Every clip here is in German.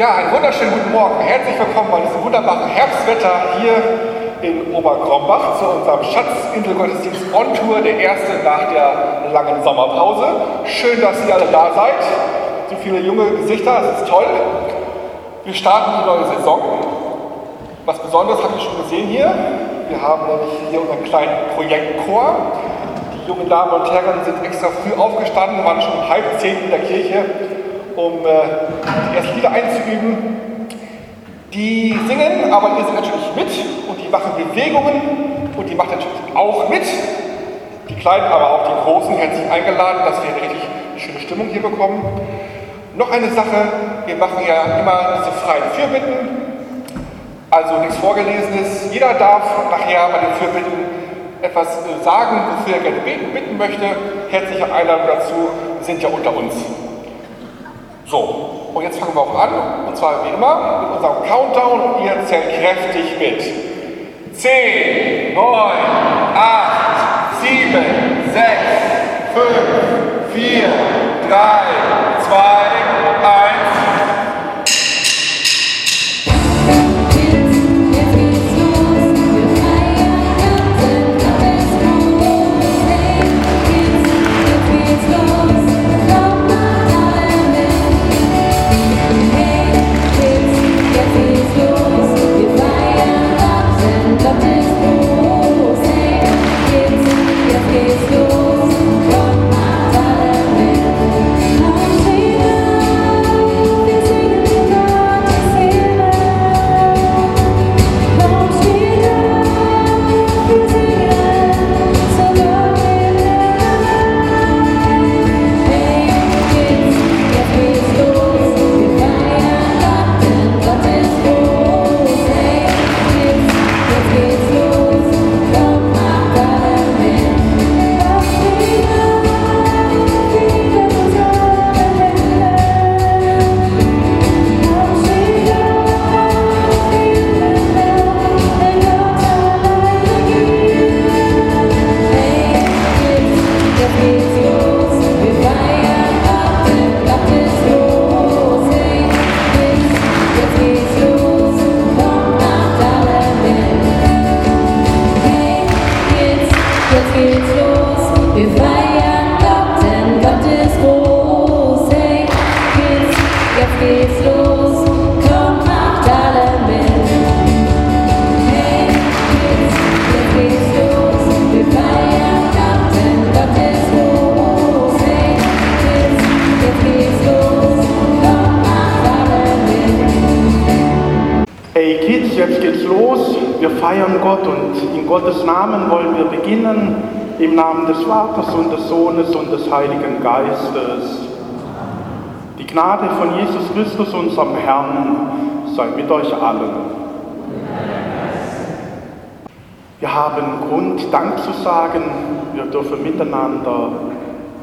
Ja, einen wunderschönen guten Morgen. Herzlich willkommen bei diesem wunderbaren Herbstwetter hier in Oberkrombach zu unserem Schatzinselgottesdienst On Tour, der erste nach der langen Sommerpause. Schön, dass ihr alle da seid. So viele junge Gesichter, das ist toll. Wir starten die neue Saison. Was Besonderes habt ihr schon gesehen hier. Wir haben nämlich hier unseren kleinen Projektchor. Die jungen Damen und Herren sind extra früh aufgestanden, waren schon um halb zehn in der Kirche um äh, die ersten Lieder einzuüben. Die singen, aber ihr singt natürlich mit und die machen Bewegungen und die macht natürlich auch mit. Die Kleinen, aber auch die Großen herzlich eingeladen, dass wir eine richtig schöne Stimmung hier bekommen. Noch eine Sache, wir machen ja immer diese freien Fürbitten, also nichts Vorgelesenes. Jeder darf nachher bei den Fürbitten etwas äh, sagen, wofür er gerne beten, bitten möchte. Herzliche Einladung dazu, wir sind ja unter uns. So, und jetzt fangen wir auch an, und zwar wie immer mit unserem Countdown und ihr zählt kräftig mit. 10, 9, 8, 7, 6, 5, 4, 3, 2, Die Gnade von Jesus Christus, unserem Herrn, sei mit euch allen. Wir haben Grund, Dank zu sagen. Wir dürfen miteinander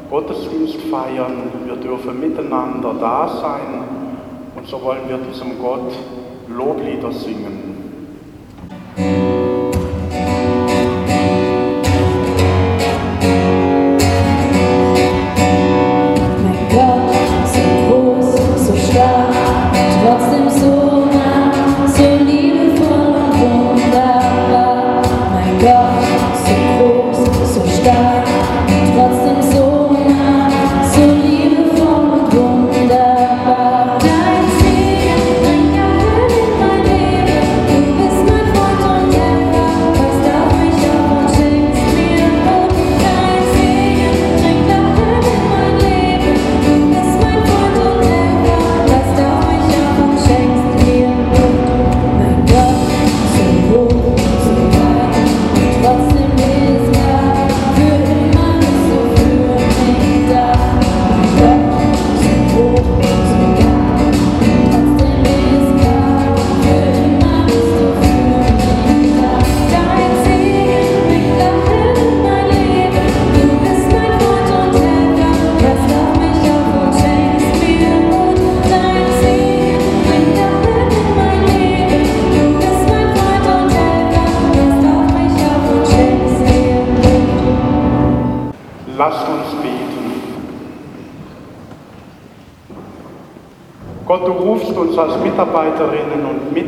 Gottesdienst feiern. Wir dürfen miteinander da sein. Und so wollen wir diesem Gott Loblieder singen.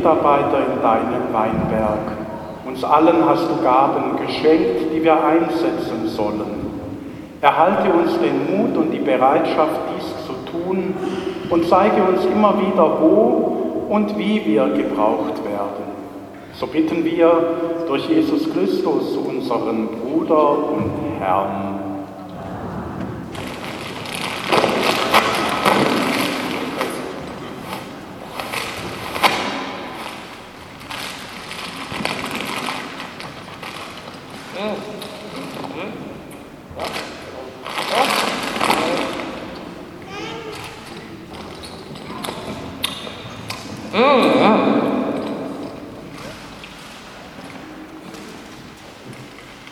Mitarbeiter in deinen Weinberg. Uns allen hast du Gaben geschenkt, die wir einsetzen sollen. Erhalte uns den Mut und die Bereitschaft, dies zu tun und zeige uns immer wieder, wo und wie wir gebraucht werden. So bitten wir durch Jesus Christus, unseren Bruder und Herrn.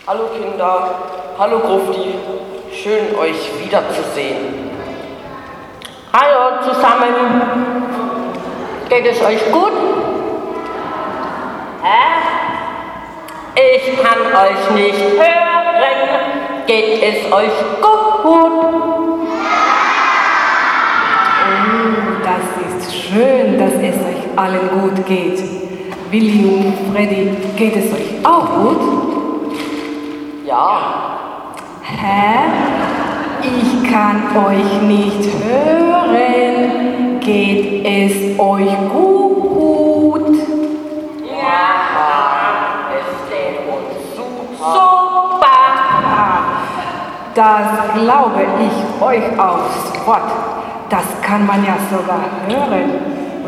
Hallo Kinder, hallo Grufti, schön euch wiederzusehen. Hallo zusammen. Geht es euch gut? Hä? Ich kann euch nicht hören. Geht es euch gut? Das ist schön, dass es euch allen gut geht. Willi und Freddy, geht es euch auch gut? Ich euch aufs Wort. Das kann man ja sogar hören.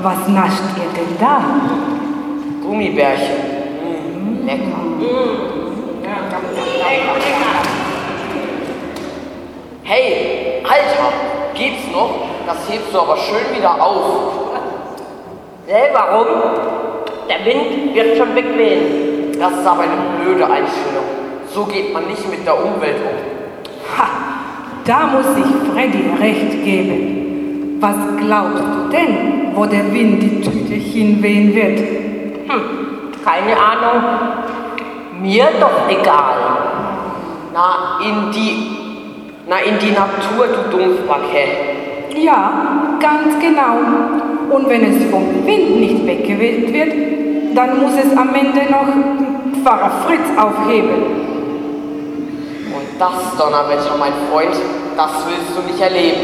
Was nascht ihr denn da? Gummibärchen. Mm, lecker. Hey, Alter, geht's noch? Das hebst du aber schön wieder auf. Hä, warum? Der Wind wird schon wegwehen. Das ist aber eine blöde Einstellung. So geht man nicht mit der Umwelt um. Ha, da muss ich Freddy recht geben. Was glaubst du denn, wo der Wind die Tüte hinwehen wird? Hm, keine Ahnung. Mir doch egal. Na, in die, na, in die Natur, du Dumpfback, Ja, ganz genau. Und wenn es vom Wind nicht weggeweht wird, dann muss es am Ende noch Pfarrer Fritz aufheben. Das Donnerwetter, mein Freund, das willst du nicht erleben.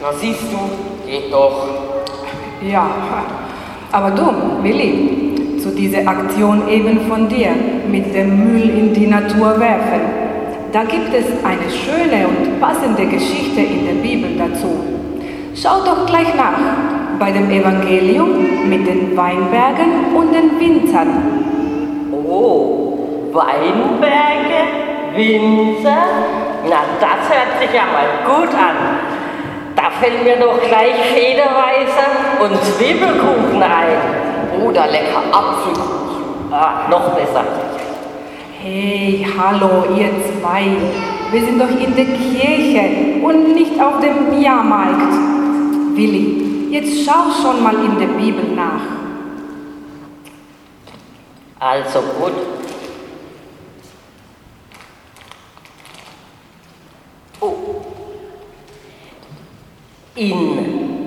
Na siehst du, geht doch. Ja, aber du, Willi, zu dieser Aktion eben von dir mit dem Müll in die Natur werfen, da gibt es eine schöne und passende Geschichte in der Bibel dazu. Schau doch gleich nach bei dem Evangelium mit den Weinbergen und den Winzern. Oh, Weinberge, Winzer, na das hört sich ja mal gut an. Da fällt mir doch gleich Federweißer und Zwiebelkuchen ein. Oder lecker Apfelkuchen. Ah, noch besser. Hey, hallo, ihr zwei. Wir sind doch in der Kirche und nicht auf dem Jahrmarkt. Willi, jetzt schau schon mal in der Bibel nach. Also gut. Oh. In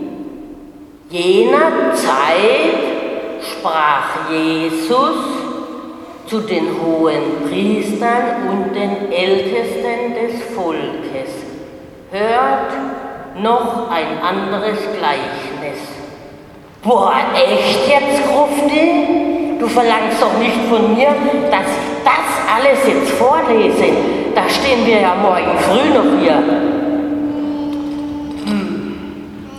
jener Zeit sprach Jesus zu den hohen Priestern und den Ältesten des Volkes. Hört noch ein anderes Gleichnis. Boah, echt jetzt, Grufti? Du verlangst doch nicht von mir, dass ich das alles jetzt vorlese. Da stehen wir ja morgen früh noch hier.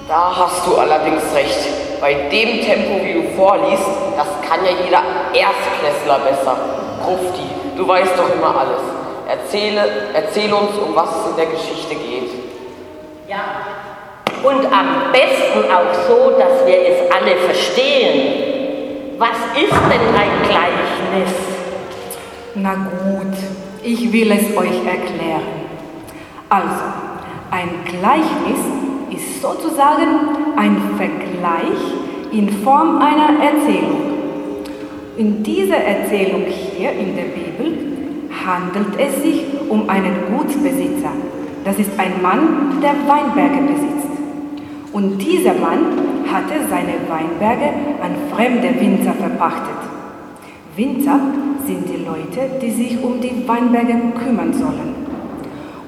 Da hast du allerdings recht. Bei dem Tempo, wie du vorliest, das kann ja jeder Erstklässler besser. Grufti, du weißt doch immer alles. Erzähle, erzähl uns, um was es in der Geschichte geht. Ja. Und am besten auch so, dass wir es alle verstehen. Was ist denn ein Gleichnis? Na gut, ich will es euch erklären. Also, ein Gleichnis ist sozusagen ein Vergleich in Form einer Erzählung. In dieser Erzählung hier in der Bibel handelt es sich um einen Gutsbesitzer. Das ist ein Mann, der Weinberge besitzt. Und dieser Mann hatte seine Weinberge an fremde Winzer verpachtet. Winzer sind die Leute, die sich um die Weinberge kümmern sollen.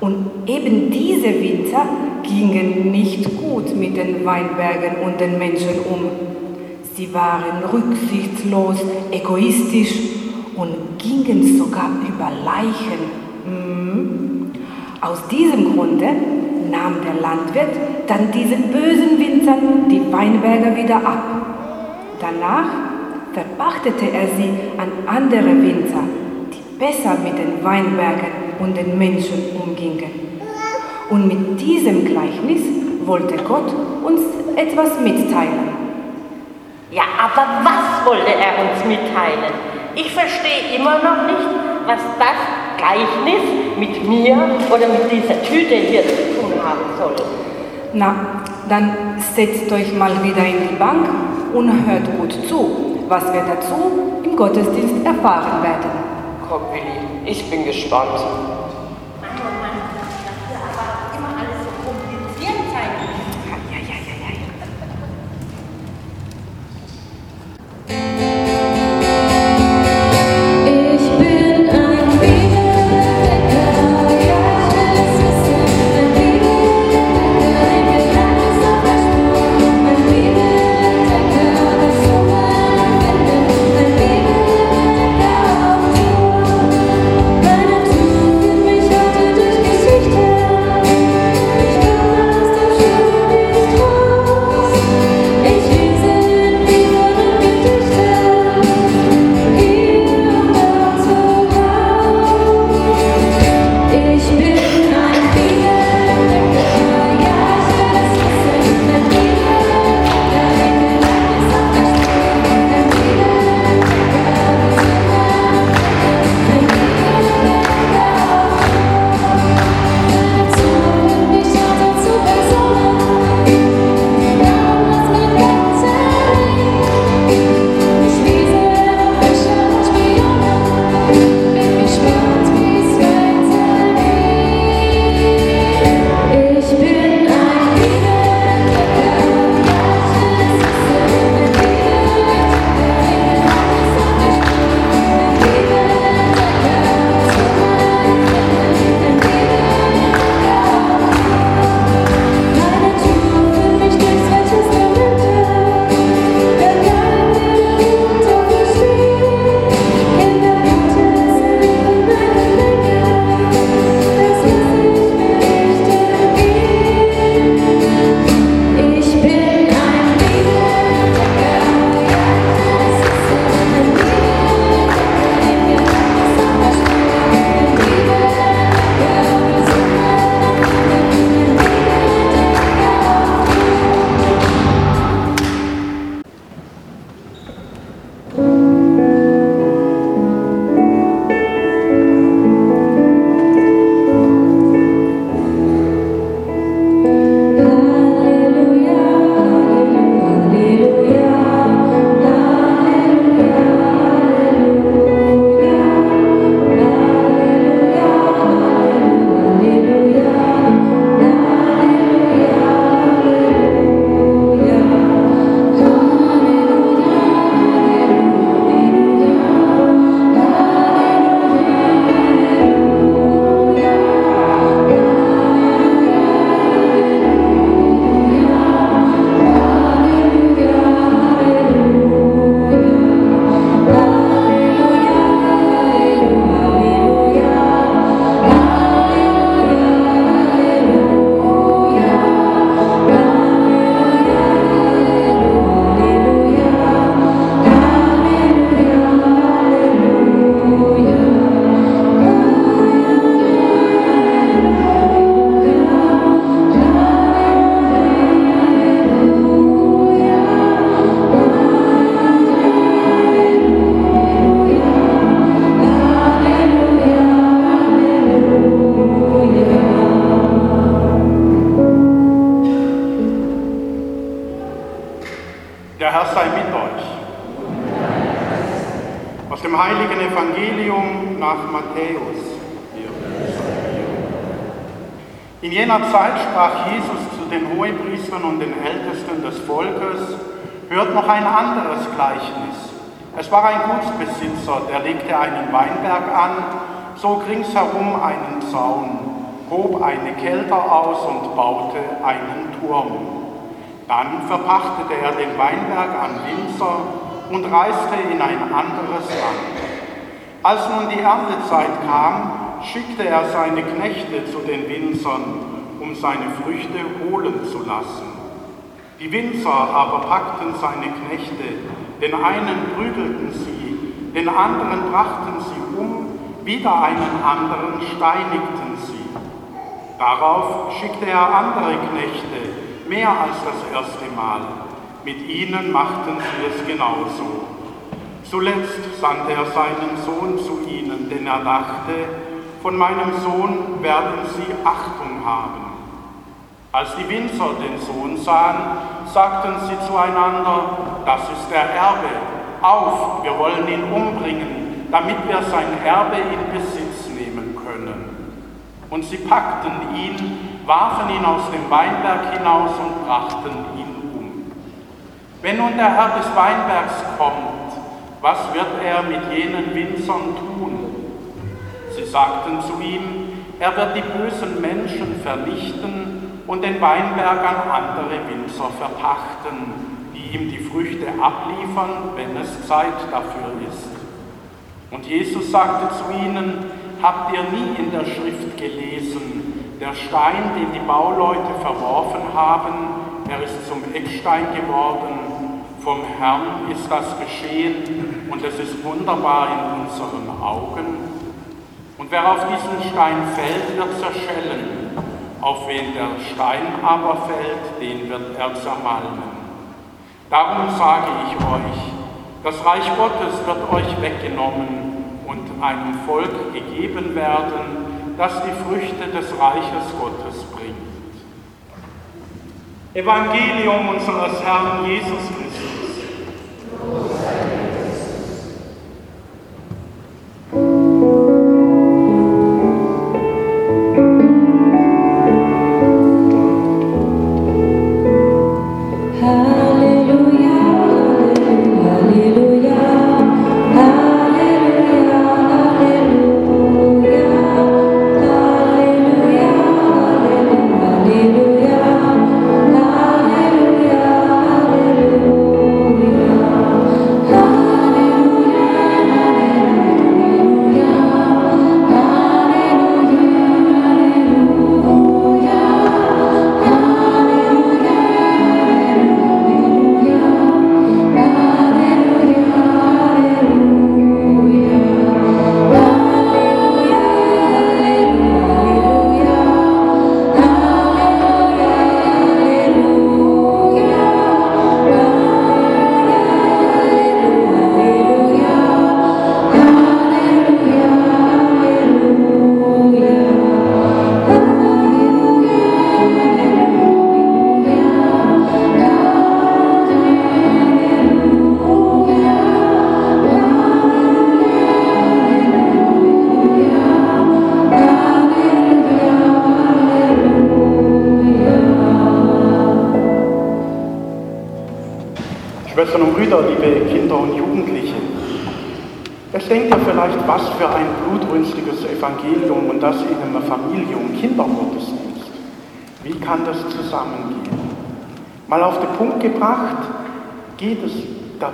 Und eben diese Winzer gingen nicht gut mit den Weinbergen und den Menschen um. Sie waren rücksichtslos, egoistisch und gingen sogar über Leichen. Mhm. Aus diesem Grunde nahm der Landwirt dann diesen bösen Winzern die Weinberge wieder ab. Danach verpachtete er sie an andere Winzer, die besser mit den Weinbergen und den Menschen umgingen. Und mit diesem Gleichnis wollte Gott uns etwas mitteilen. Ja, aber was wollte er uns mitteilen? Ich verstehe immer noch nicht, was das Gleichnis mit mir oder mit dieser Tüte hier zu tun haben soll. Na, dann setzt euch mal wieder in die Bank und hört gut zu, was wir dazu im Gottesdienst erfahren werden. Komm, Willi, ich bin gespannt. Jener Zeit sprach Jesus zu den Hohepriestern und den Ältesten des Volkes, hört noch ein anderes Gleichnis. Es war ein Gutsbesitzer, der legte einen Weinberg an, zog ringsherum einen Zaun, hob eine Kelter aus und baute einen Turm. Dann verpachtete er den Weinberg an Winzer und reiste in ein anderes Land. Als nun die Erntezeit kam, schickte er seine Knechte zu den Winzern, um seine Früchte holen zu lassen. Die Winzer aber packten seine Knechte, den einen prügelten sie, den anderen brachten sie um, wieder einen anderen steinigten sie. Darauf schickte er andere Knechte, mehr als das erste Mal. Mit ihnen machten sie es genauso. Zuletzt sandte er seinen Sohn zu ihnen, denn er dachte, von meinem Sohn werden sie Achtung haben. Als die Winzer den Sohn sahen, sagten sie zueinander, das ist der Erbe, auf, wir wollen ihn umbringen, damit wir sein Erbe in Besitz nehmen können. Und sie packten ihn, warfen ihn aus dem Weinberg hinaus und brachten ihn um. Wenn nun der Herr des Weinbergs kommt, was wird er mit jenen Winzern tun? Sie sagten zu ihm, er wird die bösen Menschen vernichten und den Weinberg an andere Winzer verpachten, die ihm die Früchte abliefern, wenn es Zeit dafür ist. Und Jesus sagte zu ihnen, habt ihr nie in der Schrift gelesen, der Stein, den die Bauleute verworfen haben, er ist zum Eckstein geworden, vom Herrn ist das geschehen und es ist wunderbar in unseren Augen. Und wer auf diesen Stein fällt, wird zerschellen. Auf wen der Stein aber fällt, den wird er zermalmen. Darum sage ich euch, das Reich Gottes wird euch weggenommen und einem Volk gegeben werden, das die Früchte des Reiches Gottes bringt. Evangelium unseres Herrn Jesus Christus.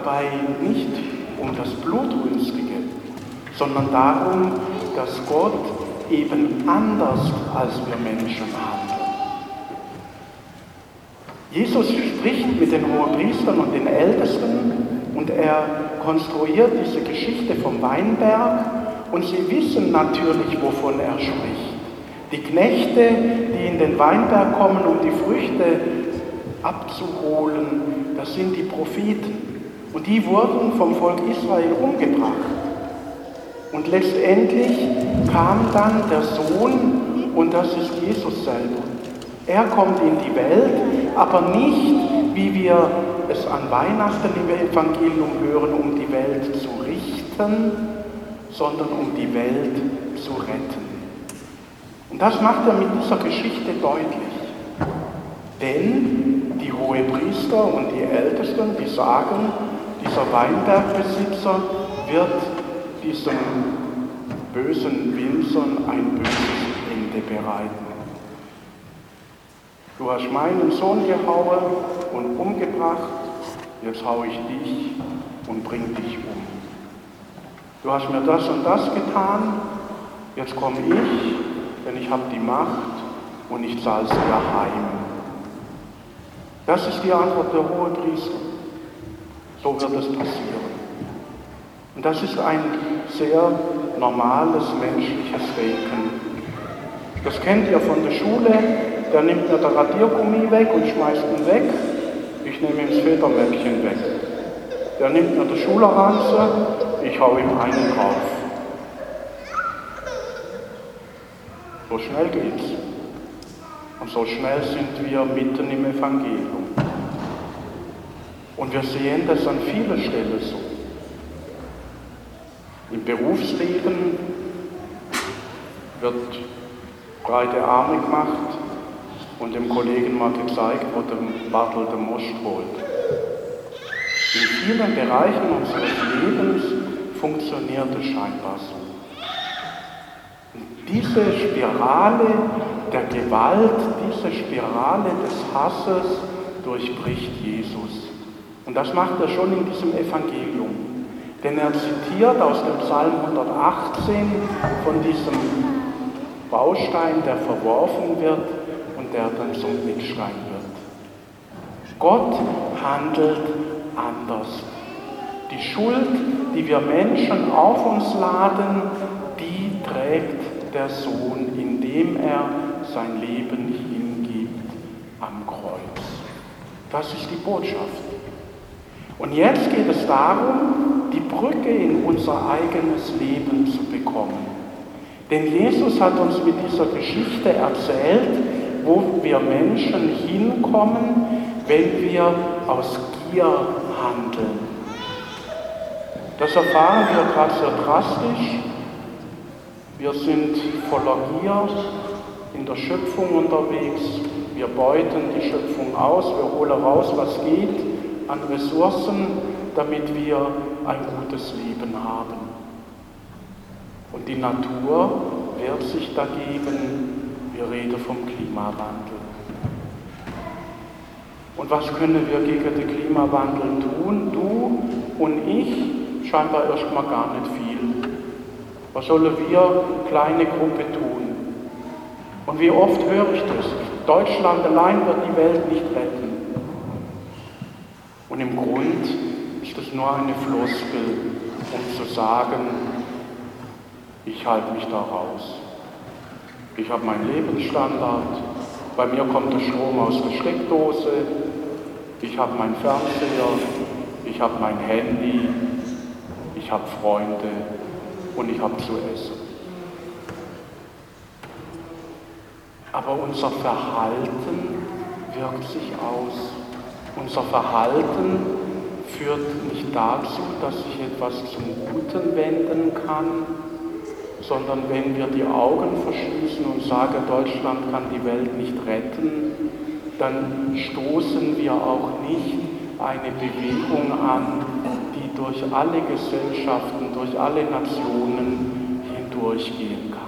Dabei nicht um das Blutrünstige, sondern darum, dass Gott eben anders als wir Menschen handelt. Jesus spricht mit den Hohepriestern und den Ältesten und er konstruiert diese Geschichte vom Weinberg und sie wissen natürlich, wovon er spricht. Die Knechte, die in den Weinberg kommen, um die Früchte abzuholen, das sind die Propheten. Die wurden vom Volk Israel umgebracht. Und letztendlich kam dann der Sohn und das ist Jesus selber. Er kommt in die Welt, aber nicht, wie wir es an Weihnachten im Evangelium hören, um die Welt zu richten, sondern um die Welt zu retten. Und das macht er mit dieser Geschichte deutlich. Denn die Hohepriester und die Ältesten, die sagen, dieser Weinbergbesitzer wird diesem bösen Winzern ein böses Ende bereiten. Du hast meinen Sohn gehauen und umgebracht, jetzt hau ich dich und bring dich um. Du hast mir das und das getan, jetzt komme ich, denn ich habe die Macht und ich zahle es dir heim. Das ist die Antwort der Hohepriester. So wird es passieren. Und das ist ein sehr normales menschliches Denken. Das kennt ihr von der Schule. Der nimmt mir der Radiergummi weg und schmeißt ihn weg. Ich nehme ihm das Federmäppchen weg. Der nimmt mir die Schulerranze, ich hau ihm einen drauf. So schnell geht's. Und so schnell sind wir mitten im Evangelium. Und wir sehen das an vielen Stellen so. Im Berufsleben wird breite Arme gemacht und dem Kollegen mal gezeigt, wo der Bartel den Most holt. In vielen Bereichen unseres Lebens funktioniert es scheinbar so. Und diese Spirale der Gewalt, diese Spirale des Hasses durchbricht Jesus. Und das macht er schon in diesem Evangelium. Denn er zitiert aus dem Psalm 118 von diesem Baustein, der verworfen wird und der dann zum Mitschrein wird. Gott handelt anders. Die Schuld, die wir Menschen auf uns laden, die trägt der Sohn, indem er sein Leben hingibt am Kreuz. Das ist die Botschaft. Und jetzt geht es darum, die Brücke in unser eigenes Leben zu bekommen. Denn Jesus hat uns mit dieser Geschichte erzählt, wo wir Menschen hinkommen, wenn wir aus Gier handeln. Das erfahren wir gerade sehr drastisch. Wir sind voller Gier in der Schöpfung unterwegs. Wir beuten die Schöpfung aus, wir holen raus, was geht an Ressourcen, damit wir ein gutes Leben haben. Und die Natur wehrt sich dagegen. Wir reden vom Klimawandel. Und was können wir gegen den Klimawandel tun? Du und ich scheinbar erstmal gar nicht viel. Was sollen wir, kleine Gruppe, tun? Und wie oft höre ich das? Deutschland allein wird die Welt nicht retten. Und im Grund ist es nur eine Floskel, um zu sagen, ich halte mich da raus. Ich habe meinen Lebensstandard, bei mir kommt der Strom aus der Steckdose, ich habe meinen Fernseher, ich habe mein Handy, ich habe Freunde und ich habe zu essen. Aber unser Verhalten wirkt sich aus. Unser Verhalten führt nicht dazu, dass sich etwas zum Guten wenden kann, sondern wenn wir die Augen verschließen und sagen, Deutschland kann die Welt nicht retten, dann stoßen wir auch nicht eine Bewegung an, die durch alle Gesellschaften, durch alle Nationen hindurchgehen kann.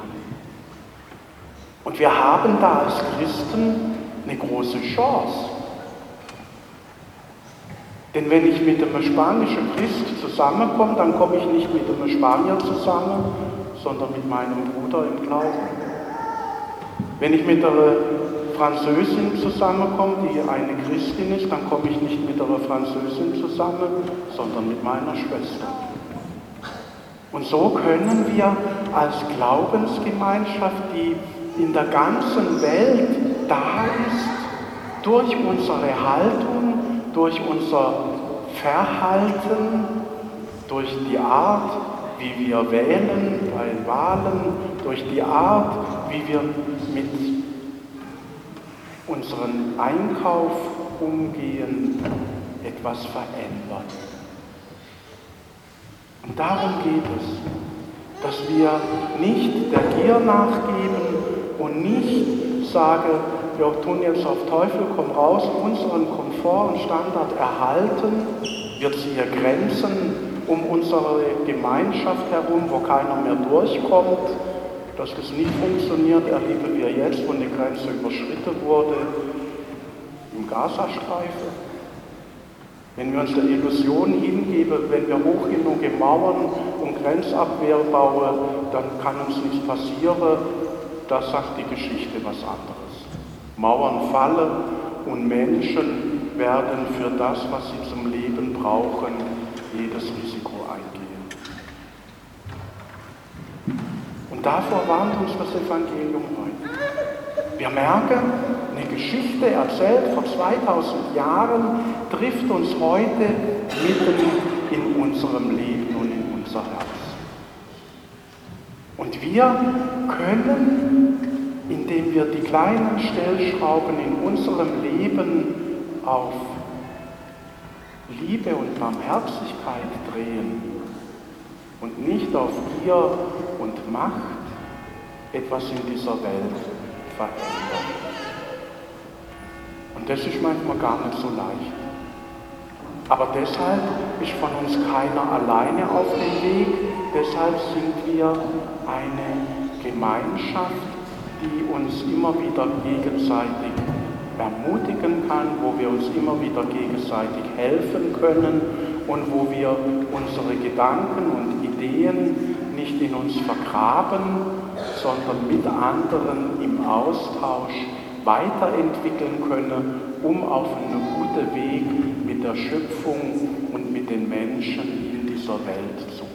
Und wir haben da als Christen eine große Chance. Denn wenn ich mit einem spanischen Christ zusammenkomme, dann komme ich nicht mit einem Spanier zusammen, sondern mit meinem Bruder im Glauben. Wenn ich mit einer Französin zusammenkomme, die eine Christin ist, dann komme ich nicht mit einer Französin zusammen, sondern mit meiner Schwester. Und so können wir als Glaubensgemeinschaft, die in der ganzen Welt da ist, durch unsere Haltung, durch unser Verhalten, durch die Art, wie wir wählen bei Wahlen, durch die Art, wie wir mit unserem Einkauf umgehen, etwas verändern. Und darum geht es, dass wir nicht der Gier nachgeben, und nicht sage, wir tun jetzt auf Teufel komm raus unseren Komfort und Standard erhalten, wir ziehen Grenzen um unsere Gemeinschaft herum, wo keiner mehr durchkommt. Dass das nicht funktioniert, erleben wir jetzt, wo eine Grenze überschritten wurde, im Gazastreifen. Wenn wir uns der Illusion hingeben, wenn wir hoch genug Mauern und Grenzabwehr bauen, dann kann uns nicht passieren, da sagt die Geschichte was anderes. Mauern fallen und Menschen werden für das, was sie zum Leben brauchen, jedes Risiko eingehen. Und davor warnt uns das Evangelium heute. Wir merken, eine Geschichte erzählt vor 2000 Jahren trifft uns heute mitten in unserem Leben und in unser Herz. Und wir können, indem wir die kleinen Stellschrauben in unserem Leben auf Liebe und Barmherzigkeit drehen und nicht auf Gier und Macht etwas in dieser Welt verändern. Und das ist manchmal gar nicht so leicht. Aber deshalb ist von uns keiner alleine auf dem Weg. Deshalb sind wir eine Gemeinschaft, die uns immer wieder gegenseitig ermutigen kann, wo wir uns immer wieder gegenseitig helfen können und wo wir unsere Gedanken und Ideen nicht in uns vergraben, sondern mit anderen im Austausch weiterentwickeln können, um auf einen guten Weg mit der Schöpfung und mit den Menschen in dieser Welt zu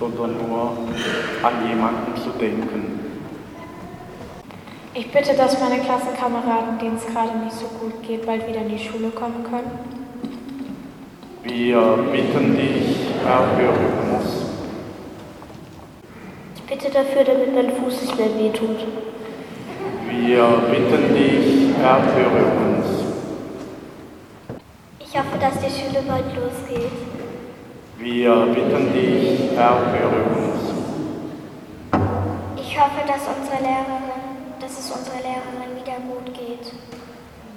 sondern nur an jemanden zu denken. Ich bitte, dass meine Klassenkameraden, denen es gerade nicht so gut geht, bald wieder in die Schule kommen können. Wir bitten dich, erhöre uns. Ich bitte dafür, damit mein Fuß nicht mehr wehtut. Wir bitten dich, erhöre uns. Ich hoffe, dass die Schule bald losgeht. Wir bitten dich, erhöre uns. Ich hoffe, dass unsere Lehrerin, dass es unserer Lehrerin wieder gut geht.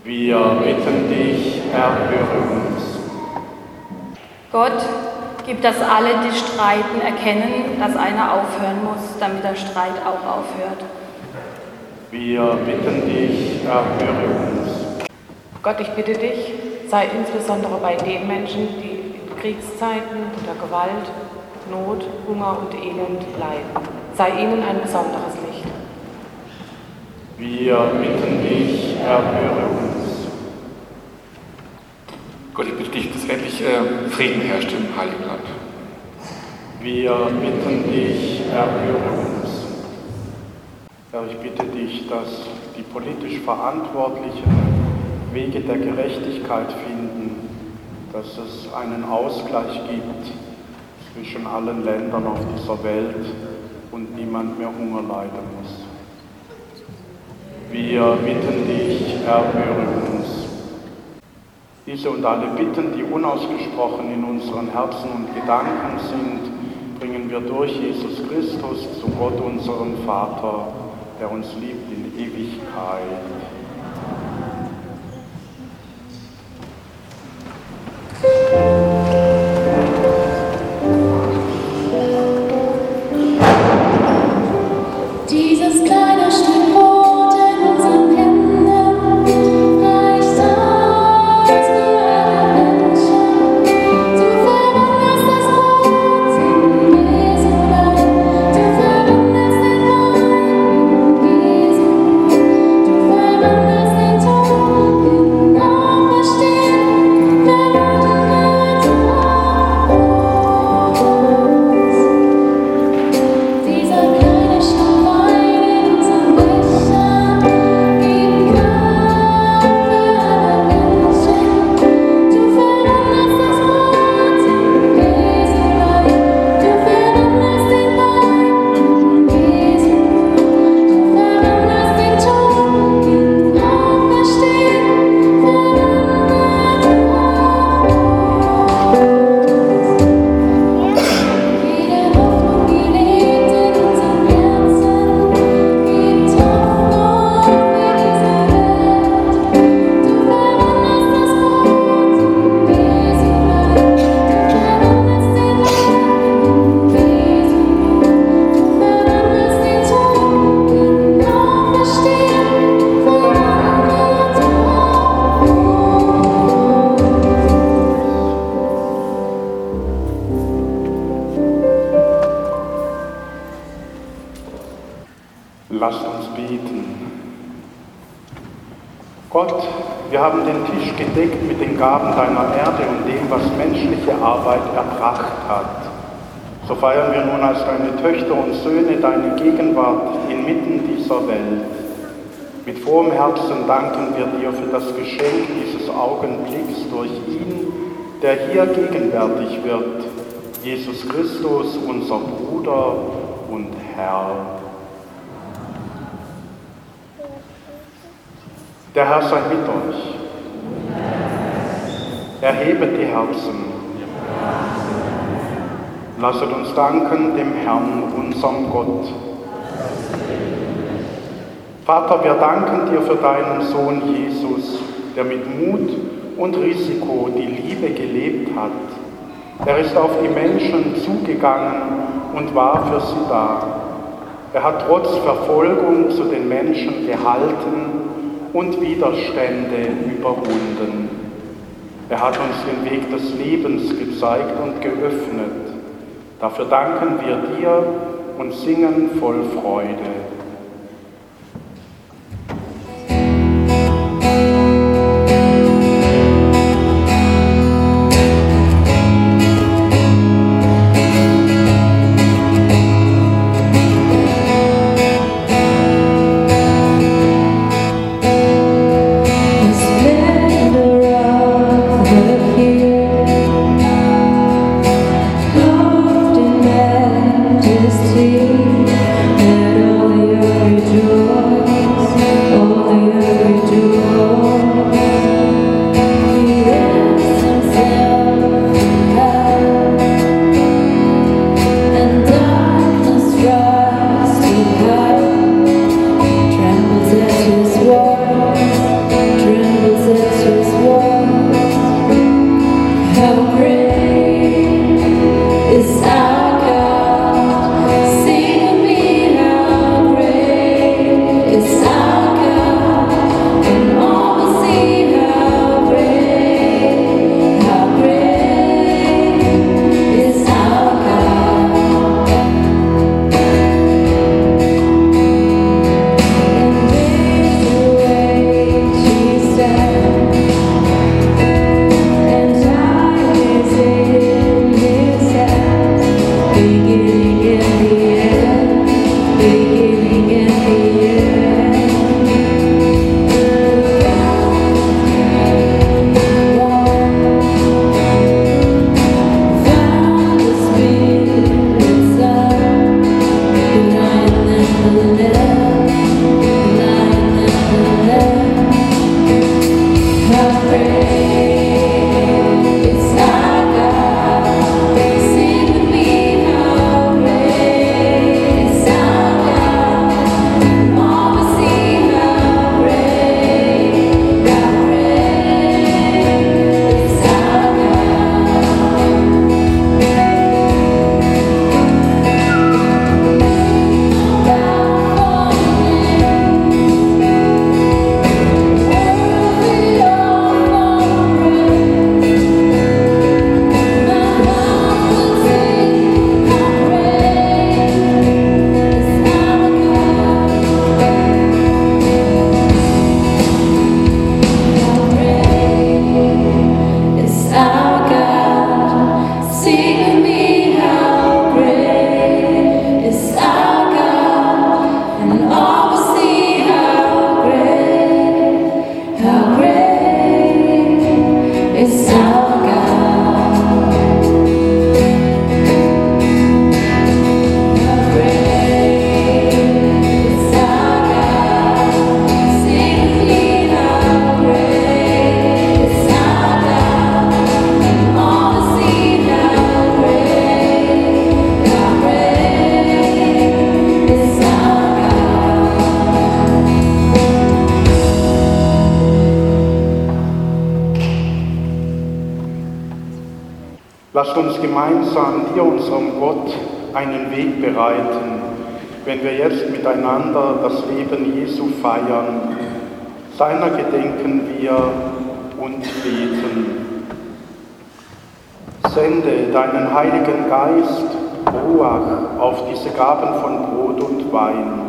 Wir bitten dich, erhöre uns. Gott, gib, dass alle, die streiten, erkennen, dass einer aufhören muss, damit der Streit auch aufhört. Wir bitten dich, erhöre uns. Gott, ich bitte dich, sei insbesondere bei den Menschen, die Kriegszeiten unter Gewalt, Not, Hunger und Elend leiden. Sei ihnen ein besonderes Licht. Wir bitten dich, erhöre uns. Gott, ich bitte dich, dass endlich äh, Frieden herrscht im Heiligen Land. Wir bitten dich, erhöre uns. Herr, ich bitte dich, dass die politisch Verantwortlichen Wege der Gerechtigkeit finden, dass es einen Ausgleich gibt zwischen allen Ländern auf dieser Welt und niemand mehr Hunger leiden muss. Wir bitten dich, erhöre uns. Diese und alle Bitten, die unausgesprochen in unseren Herzen und Gedanken sind, bringen wir durch Jesus Christus zu Gott, unserem Vater, der uns liebt in Ewigkeit. Danken wir dir für das Geschenk dieses Augenblicks durch ihn, der hier gegenwärtig wird, Jesus Christus, unser Bruder und Herr. Der Herr sei mit euch. Erhebet die Herzen. Lasset uns danken dem Herrn, unserem Gott. Vater, wir danken dir für deinen Sohn Jesus, der mit Mut und Risiko die Liebe gelebt hat. Er ist auf die Menschen zugegangen und war für sie da. Er hat trotz Verfolgung zu den Menschen gehalten und Widerstände überwunden. Er hat uns den Weg des Lebens gezeigt und geöffnet. Dafür danken wir dir und singen voll Freude. Sende deinen Heiligen Geist, Ruach, auf diese Gaben von Brot und Wein.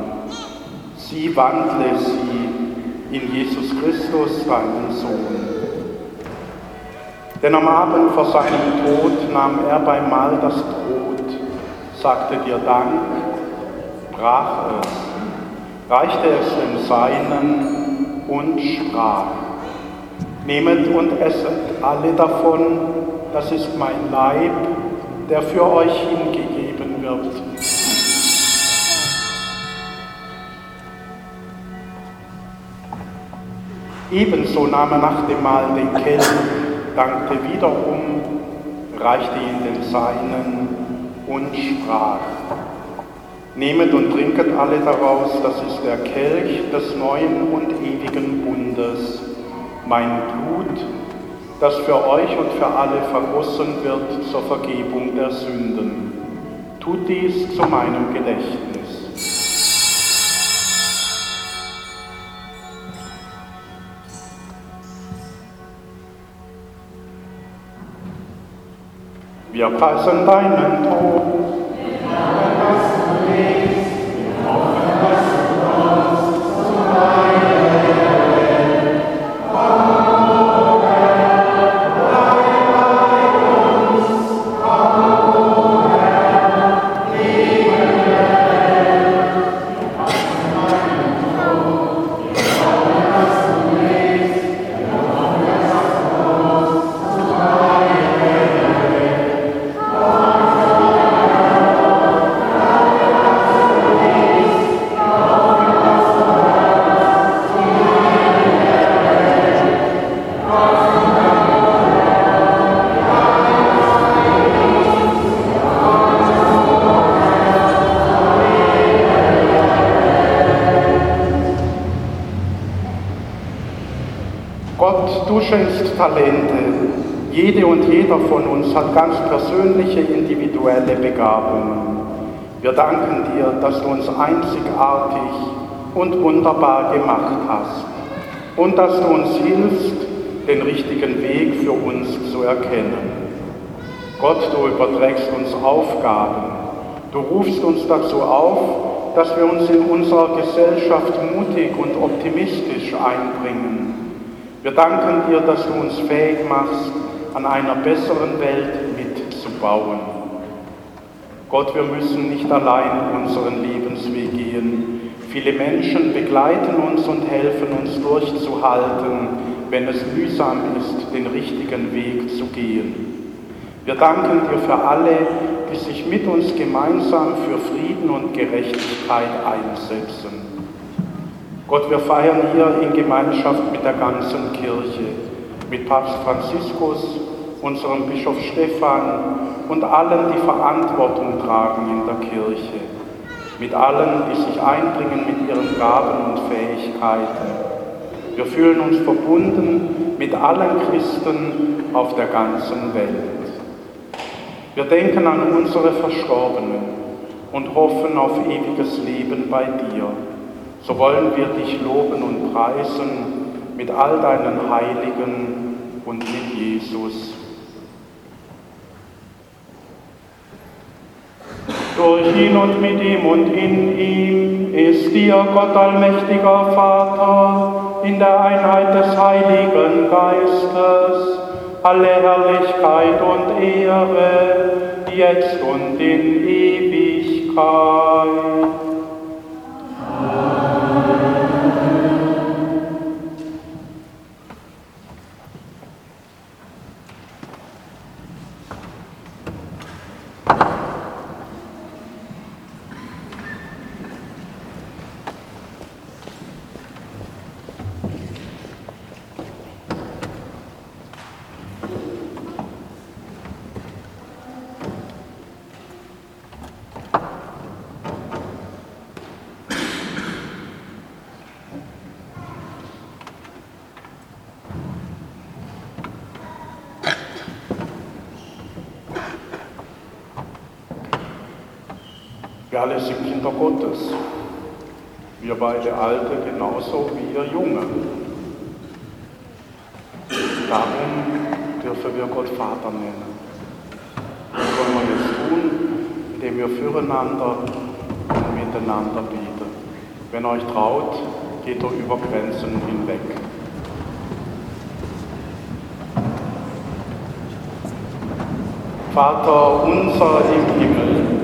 Sie wandle sie in Jesus Christus, deinen Sohn. Denn am Abend vor seinem Tod nahm er beim Mahl das Brot, sagte dir Dank, brach es, reichte es den Seinen und sprach, Nehmet und esset alle davon, das ist mein Leib, der für euch hingegeben wird. Ebenso nahm er nach dem Mahl den Kelch, dankte wiederum, reichte ihn den Seinen und sprach, Nehmet und trinket alle daraus, das ist der Kelch des neuen und ewigen Bundes, mein Blut, das für euch und für alle vergossen wird zur Vergebung der Sünden. Tut dies zu meinem Gedächtnis. Wir preisen deinen Tod. Talente. Jede und jeder von uns hat ganz persönliche, individuelle Begabungen. Wir danken dir, dass du uns einzigartig und wunderbar gemacht hast und dass du uns hilfst, den richtigen Weg für uns zu erkennen. Gott, du überträgst uns Aufgaben. Du rufst uns dazu auf, dass wir uns in unserer Gesellschaft mutig und optimistisch einbringen. Wir danken dir, dass du uns fähig machst, an einer besseren Welt mitzubauen. Gott, wir müssen nicht allein unseren Lebensweg gehen. Viele Menschen begleiten uns und helfen uns durchzuhalten, wenn es mühsam ist, den richtigen Weg zu gehen. Wir danken dir für alle, die sich mit uns gemeinsam für Frieden und Gerechtigkeit einsetzen. Gott, wir feiern hier in Gemeinschaft mit der ganzen Kirche, mit Papst Franziskus, unserem Bischof Stephan und allen, die Verantwortung tragen in der Kirche, mit allen, die sich einbringen mit ihren Gaben und Fähigkeiten. Wir fühlen uns verbunden mit allen Christen auf der ganzen Welt. Wir denken an unsere Verstorbenen und hoffen auf ewiges Leben bei dir. So wollen wir dich loben und preisen mit all deinen Heiligen und mit Jesus. Durch ihn und mit ihm und in ihm ist dir, Gott allmächtiger Vater, in der Einheit des Heiligen Geistes, alle Herrlichkeit und Ehre, jetzt und in Ewigkeit. Alle sind Kinder Gottes. Wir beide Alte genauso wie ihr Junge. Darum dürfen wir Gott Vater nennen. Das wollen wir jetzt tun, indem wir füreinander und miteinander beten. Wenn euch traut, geht ihr über Grenzen hinweg. Vater unser im Himmel,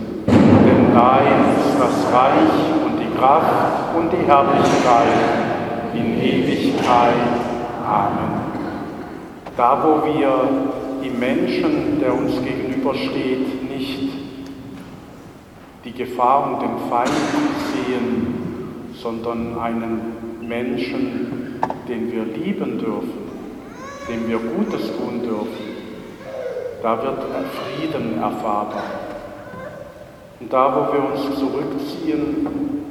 Denn dein ist das Reich und die Kraft und die Herrlichkeit in Ewigkeit. Amen. Da, wo wir im Menschen, der uns gegenübersteht, nicht die Gefahr und den Feind sehen, sondern einen Menschen, den wir lieben dürfen, dem wir Gutes tun dürfen, da wird Frieden erfahrbar. Und da, wo wir uns zurückziehen,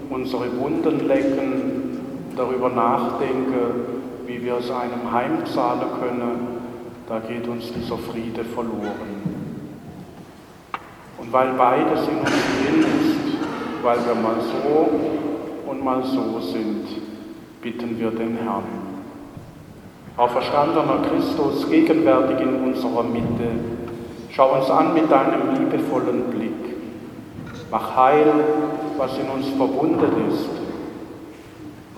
unsere Wunden lecken, darüber nachdenken, wie wir es einem heimzahlen können, da geht uns dieser Friede verloren. Und weil beides in uns drin ist, weil wir mal so und mal so sind, bitten wir den Herrn. Auferstandener Christus, gegenwärtig in unserer Mitte, schau uns an mit deinem liebevollen Blick. Mach heil, was in uns verwundet ist.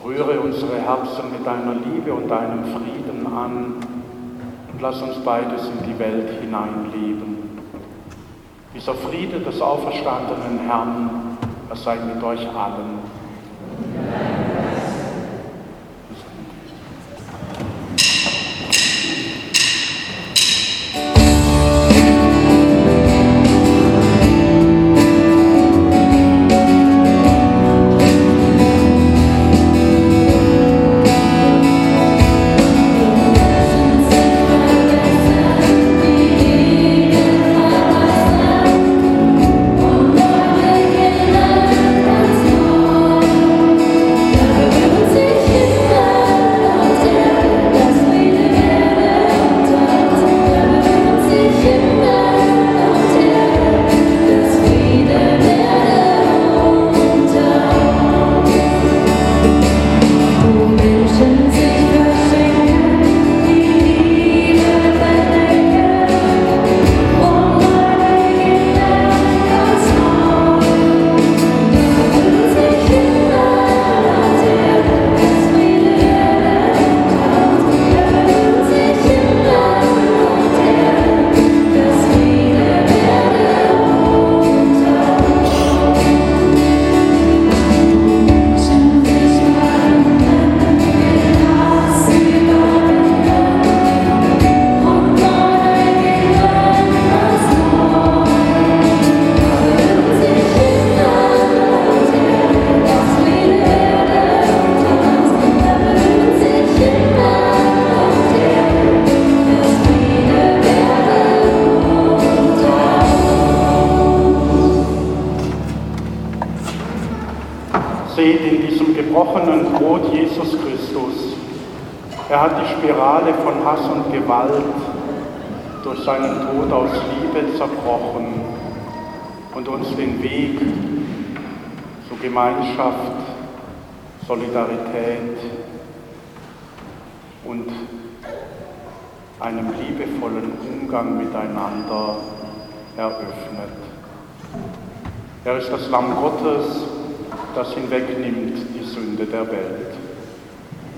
Rühre unsere Herzen mit deiner Liebe und deinem Frieden an und lass uns beides in die Welt hineinleben. Dieser Friede des auferstandenen Herrn, er sei mit euch allen.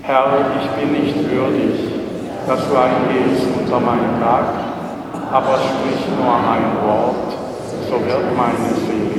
Herr, ich bin nicht würdig, dass du eingehst unter meinen Dach, aber sprich nur ein Wort, so wird meine Seele.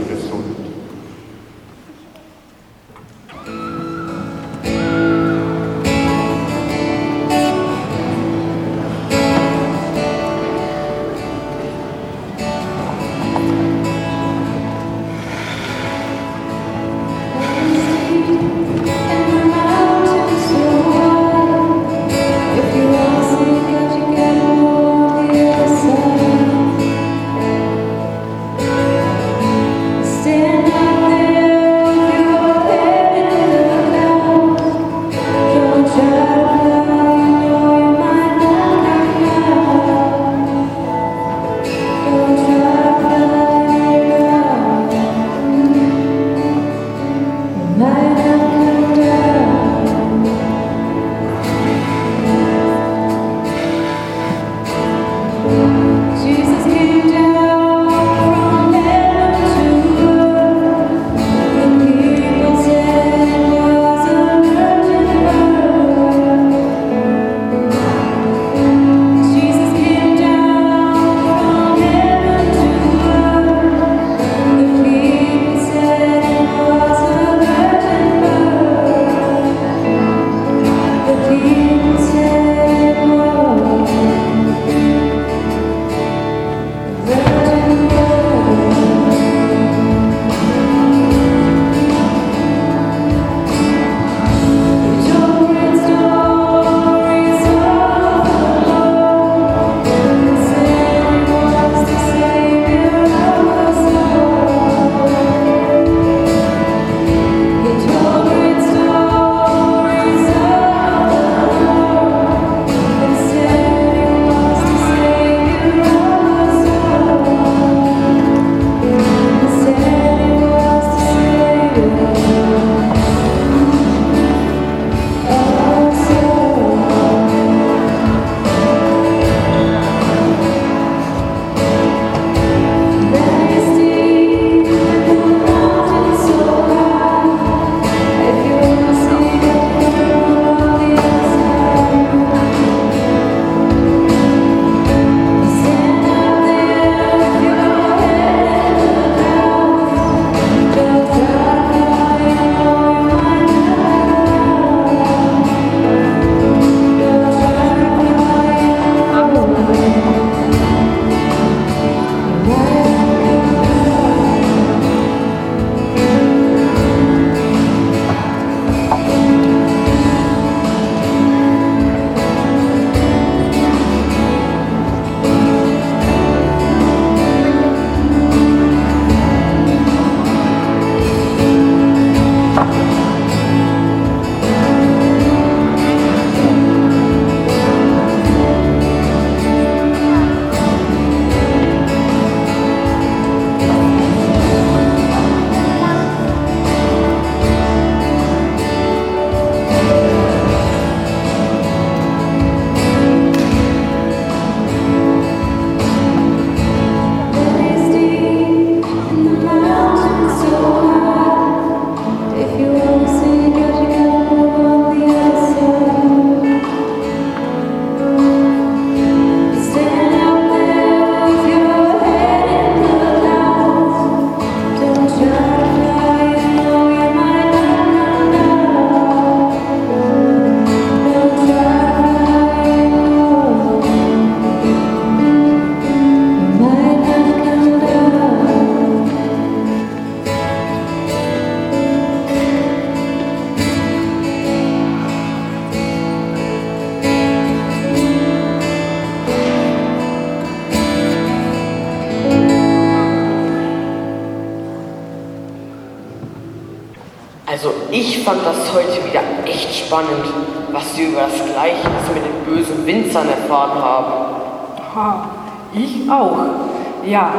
Also ich fand das heute wieder echt spannend, was wir über das Gleichnis mit den bösen Winzern erfahren haben. Ha, ich auch. Ja,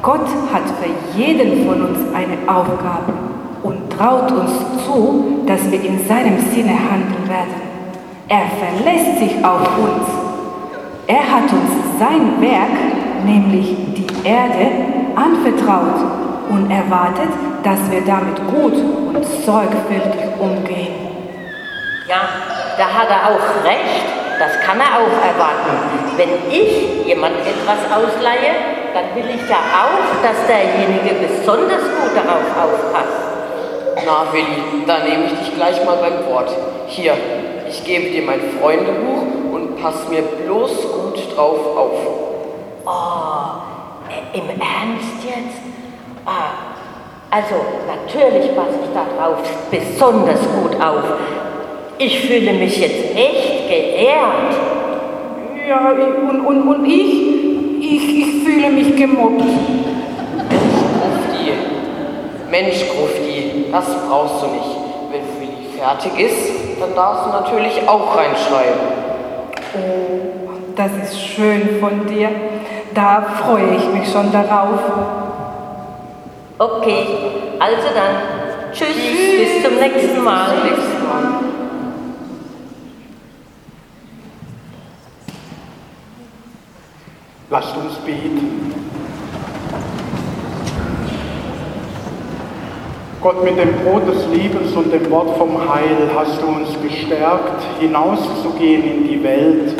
Gott hat für jeden von uns eine Aufgabe und traut uns zu, dass wir in seinem Sinne handeln werden. Er verlässt sich auf uns. Er hat uns sein Werk, nämlich die Erde, anvertraut und erwartet, dass wir damit gut und sorgfältig umgehen. Ja, da hat er auch recht. Das kann er auch erwarten. Wenn ich jemand etwas ausleihe, dann will ich ja auch, dass derjenige besonders gut darauf aufpasst. Na Willi, da nehme ich dich gleich mal beim Wort. Hier, ich gebe dir mein Freundebuch und pass mir bloß gut drauf auf. Oh, im Ernst jetzt? Ah, also natürlich passe ich darauf besonders gut auf. Ich fühle mich jetzt echt geehrt. Ja, und, und, und ich, ich, ich fühle mich gemobbt. Grufti, Mensch Grufti, das brauchst du nicht. Wenn Willi fertig ist, dann darfst du natürlich auch reinschreiben. Oh, das ist schön von dir. Da freue ich mich schon darauf. Okay, also dann. Tschüss, bis zum nächsten Mal. Lasst uns beten. Gott, mit dem Brot des Lebens und dem Wort vom Heil hast du uns gestärkt, hinauszugehen in die Welt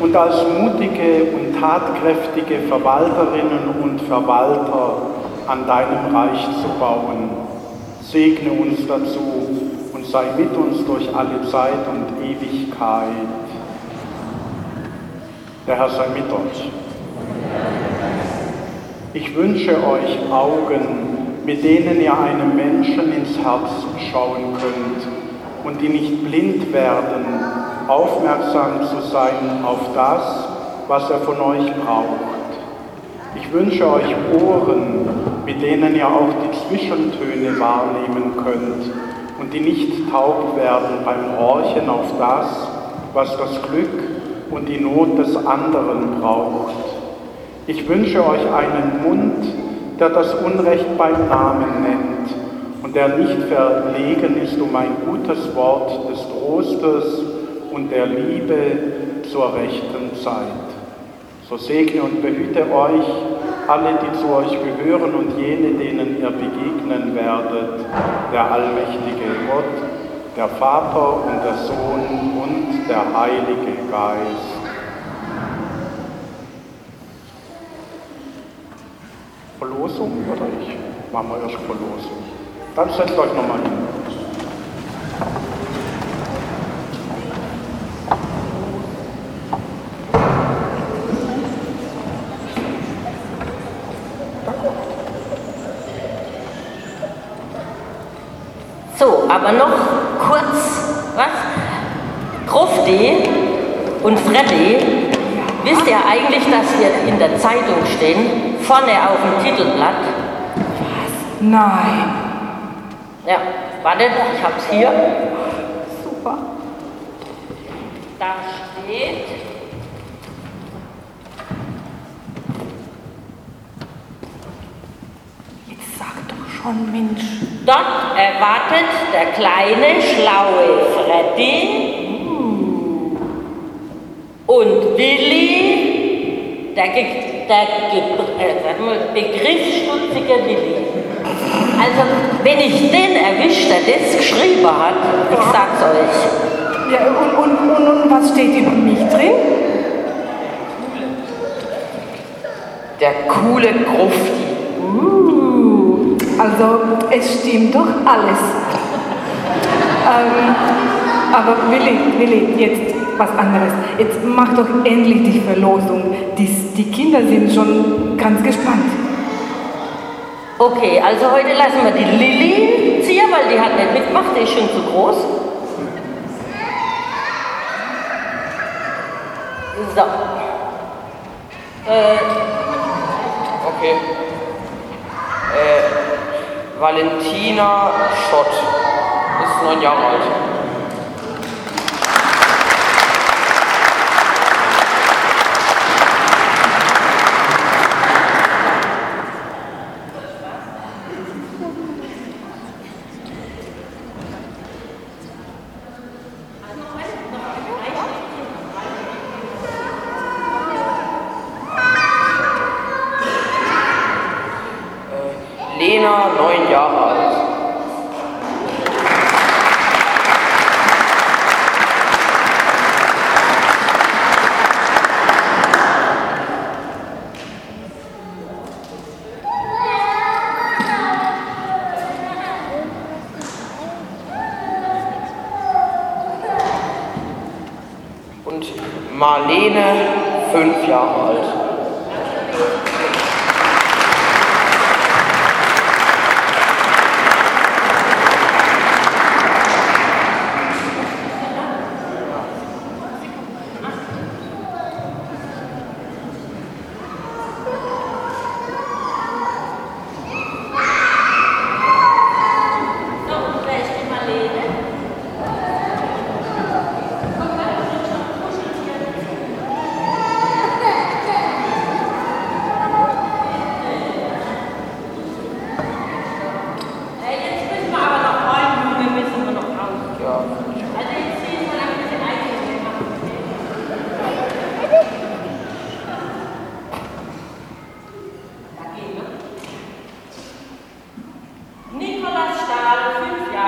und als mutige und tatkräftige Verwalterinnen und Verwalter an deinem Reich zu bauen. Segne uns dazu und sei mit uns durch alle Zeit und Ewigkeit. Der Herr sei mit euch. Ich wünsche euch Augen, mit denen ihr einem Menschen ins Herz schauen könnt und die nicht blind werden, aufmerksam zu sein auf das, was er von euch braucht. Ich wünsche euch Ohren, mit denen ihr auch die Zwischentöne wahrnehmen könnt und die nicht taub werden beim Horchen auf das, was das Glück und die Not des anderen braucht. Ich wünsche euch einen Mund, der das Unrecht beim Namen nennt und der nicht verlegen ist um ein gutes Wort des Trostes und der Liebe zur rechten Zeit. So segne und behüte euch alle, die zu euch gehören und jene, denen ihr begegnen werdet, der allmächtige Gott, der Vater und der Sohn und der Heilige Geist. Verlosung oder ich? Machen wir erst Verlosung. Dann setzt euch nochmal hin. So, aber noch kurz, was? Grufti Freddy, wisst ihr eigentlich, dass wir in der Zeitung stehen, vorne auf dem Titelblatt? Nein. Ja, wartet, ich hab's hier. Super. Da steht. Jetzt sag doch schon, Mensch. Dort erwartet der kleine, schlaue Freddy und Willi, der, ge der ge äh, sag mal, begriffsstutzige Willi. Also, wenn ich den erwischt, der das geschrieben hat, ich sag's euch. Ja, und, und, und, und was steht über mich drin? Der coole Grufti. Uh, also, es stimmt doch alles. ähm, aber Willi, Willi, jetzt was anderes. Jetzt mach doch endlich die Verlosung. Die, die Kinder sind schon ganz gespannt. Okay, also heute lassen wir die Lilly ziehen, weil die hat nicht mitgemacht, die ist schon zu groß. So. Äh, Okay. Äh, Valentina Schott. ist neun Jahre alt.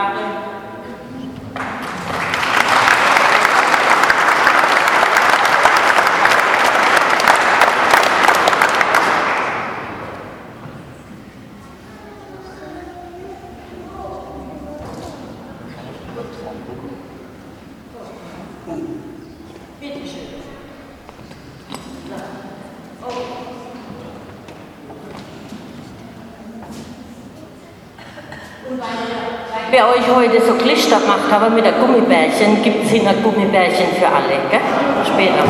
아 네. Klister macht, aber mit der Gummibärchen, gibt es hinter Gummibärchen für alle, gell? Später.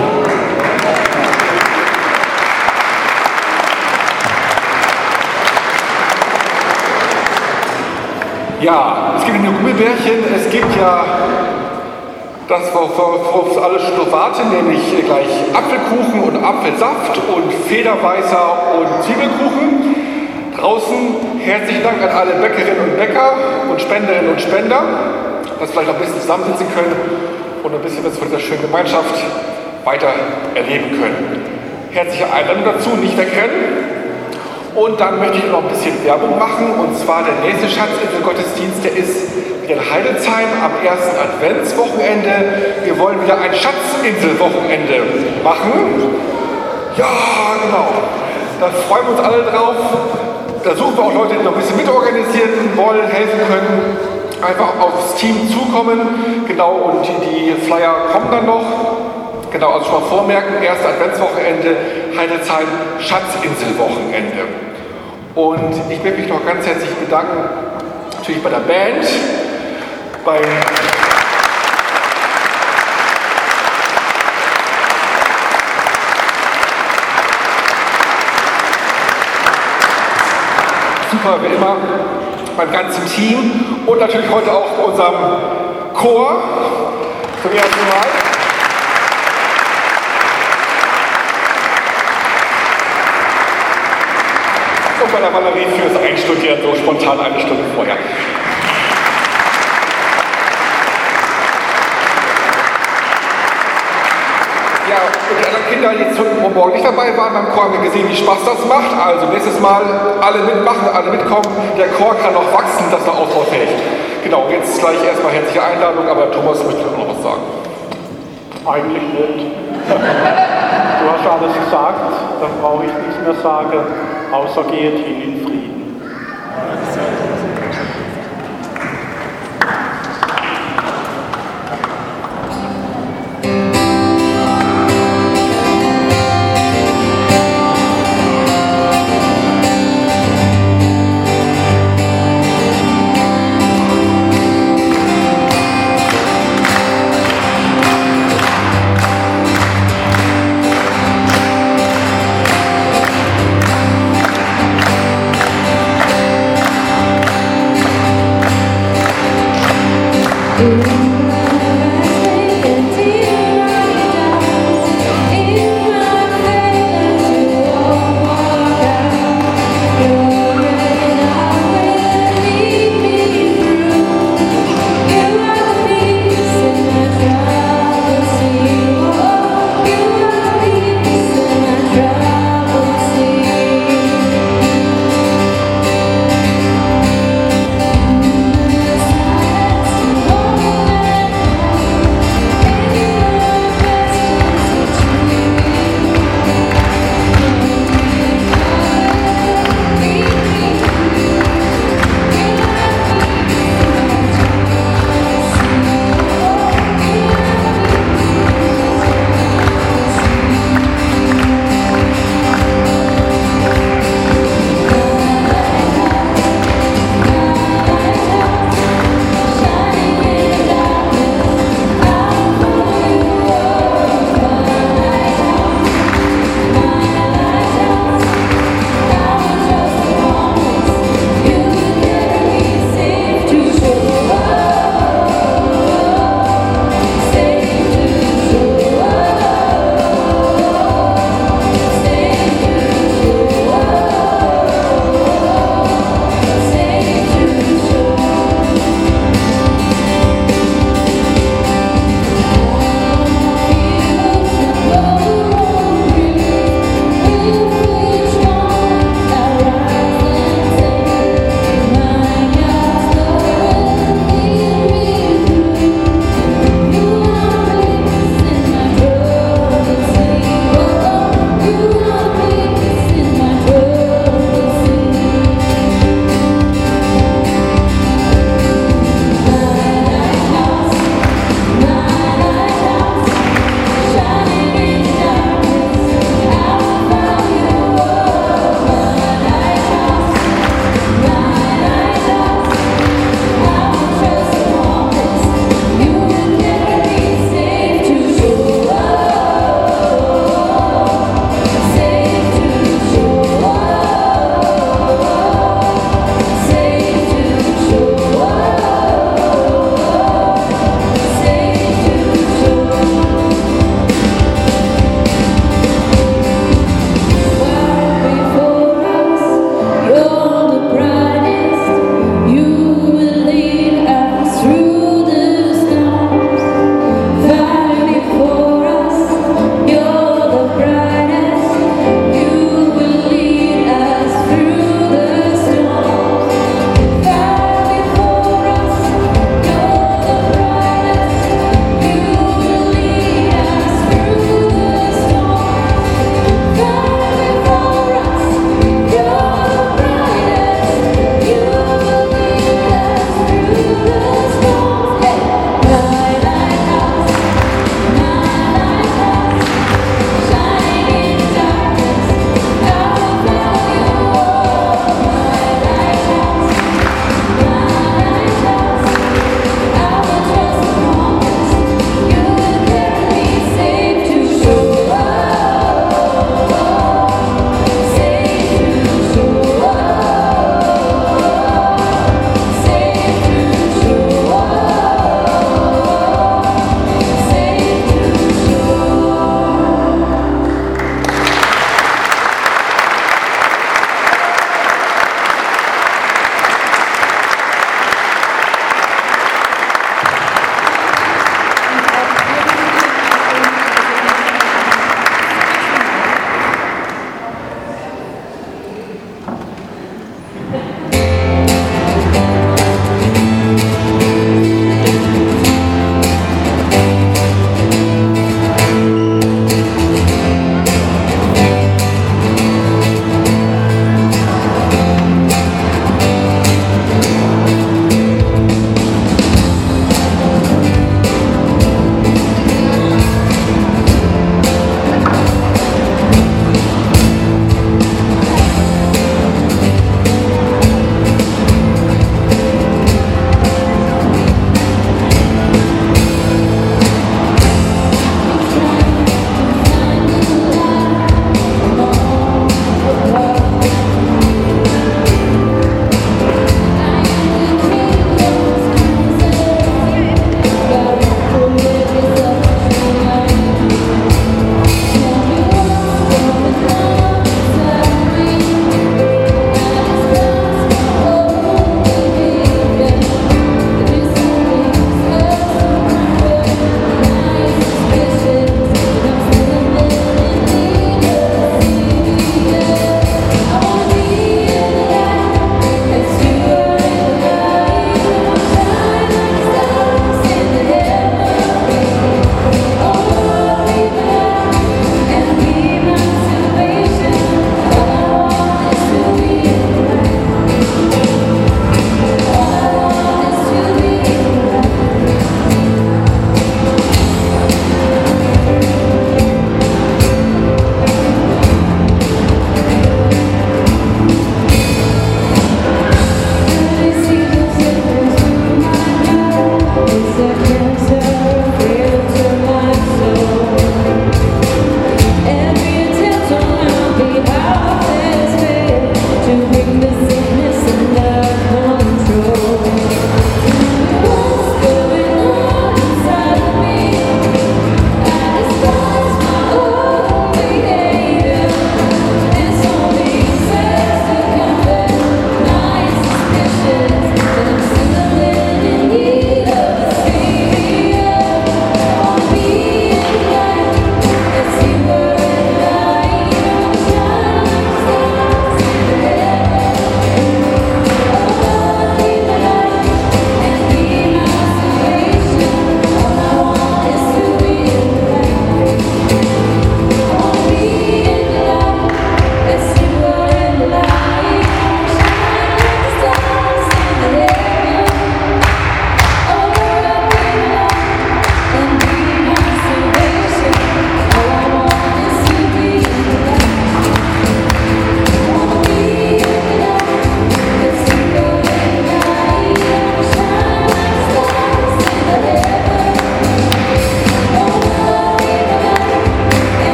Ja, es gibt nur Gummibärchen, es gibt ja das, worauf alle schon warten, nämlich gleich Apfelkuchen und Apfelsaft und Federweißer und Zwiebelkuchen. Draußen herzlichen Dank an alle Bäckerinnen und Bäcker und Spenderinnen und Spender, dass wir vielleicht noch ein bisschen zusammensitzen können und ein bisschen was von dieser schönen Gemeinschaft weiter erleben können. Herzliche Einladung dazu, nicht wegrennen. Und dann möchte ich noch ein bisschen Werbung machen. Und zwar der nächste Schatzinsel-Gottesdienst, der ist wieder in Heidelsheim am ersten Adventswochenende. Wir wollen wieder ein Schatzinsel-Wochenende machen. Ja, genau. Da freuen wir uns alle drauf. Da suchen wir auch Leute, die noch ein bisschen mitorganisieren wollen, helfen können. Einfach aufs Team zukommen. Genau, und die, Flyer kommen dann noch. Genau, also schon mal vormerken, erste Adventswochenende, Heidelsheim, Schatzinselwochenende. Und ich möchte mich noch ganz herzlich bedanken, natürlich bei der Band, beim super wie immer, beim ganzen Team und natürlich heute auch unserem Chor zum ersten Mal. Und bei der Valerie fürs Einstudieren so spontan eine Stunde vorher. Ja, und die anderen Kinder, die zu morgen nicht dabei waren beim Chor, haben wir gesehen, wie Spaß das macht. Also nächstes Mal alle mitmachen, alle mitkommen. Der Chor kann noch wachsen, das ist noch ausbaufähig. Genau, jetzt gleich erstmal herzliche Einladung, aber Thomas möchte noch was sagen. Eigentlich nicht. Du hast alles gesagt, dann brauche ich nichts mehr sagen, außer geht hin in